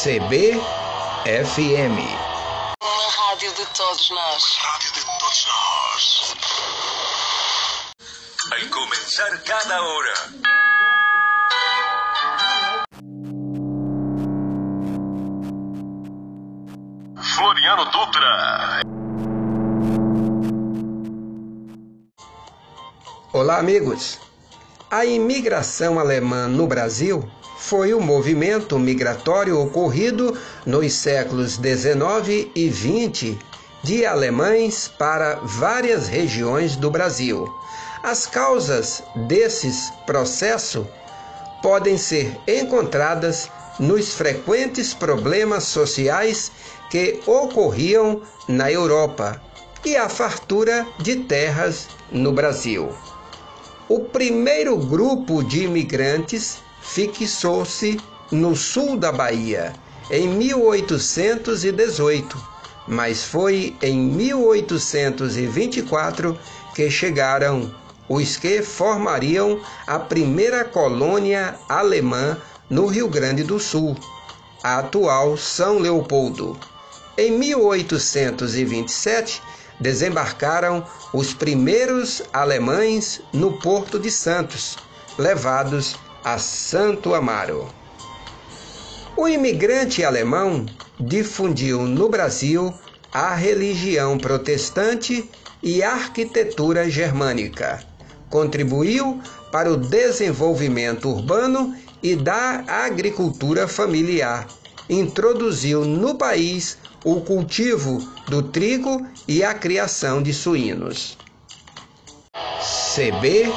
CBFM. Uma rádio de todos nós. Rádio de todos nós. Em começar cada hora. Floriano Dutra. Olá, amigos. A imigração alemã no Brasil foi o movimento migratório ocorrido nos séculos XIX e XX de alemães para várias regiões do Brasil. As causas desses processos podem ser encontradas nos frequentes problemas sociais que ocorriam na Europa e a fartura de terras no Brasil. O primeiro grupo de imigrantes fixou-se no sul da Bahia em 1818, mas foi em 1824 que chegaram os que formariam a primeira colônia alemã no Rio Grande do Sul, a atual São Leopoldo. Em 1827, desembarcaram os primeiros alemães no Porto de Santos, levados a Santo Amaro. O imigrante alemão difundiu no Brasil a religião protestante e a arquitetura germânica. Contribuiu para o desenvolvimento urbano e da agricultura familiar. Introduziu no país o cultivo do trigo e a criação de suínos. CBFM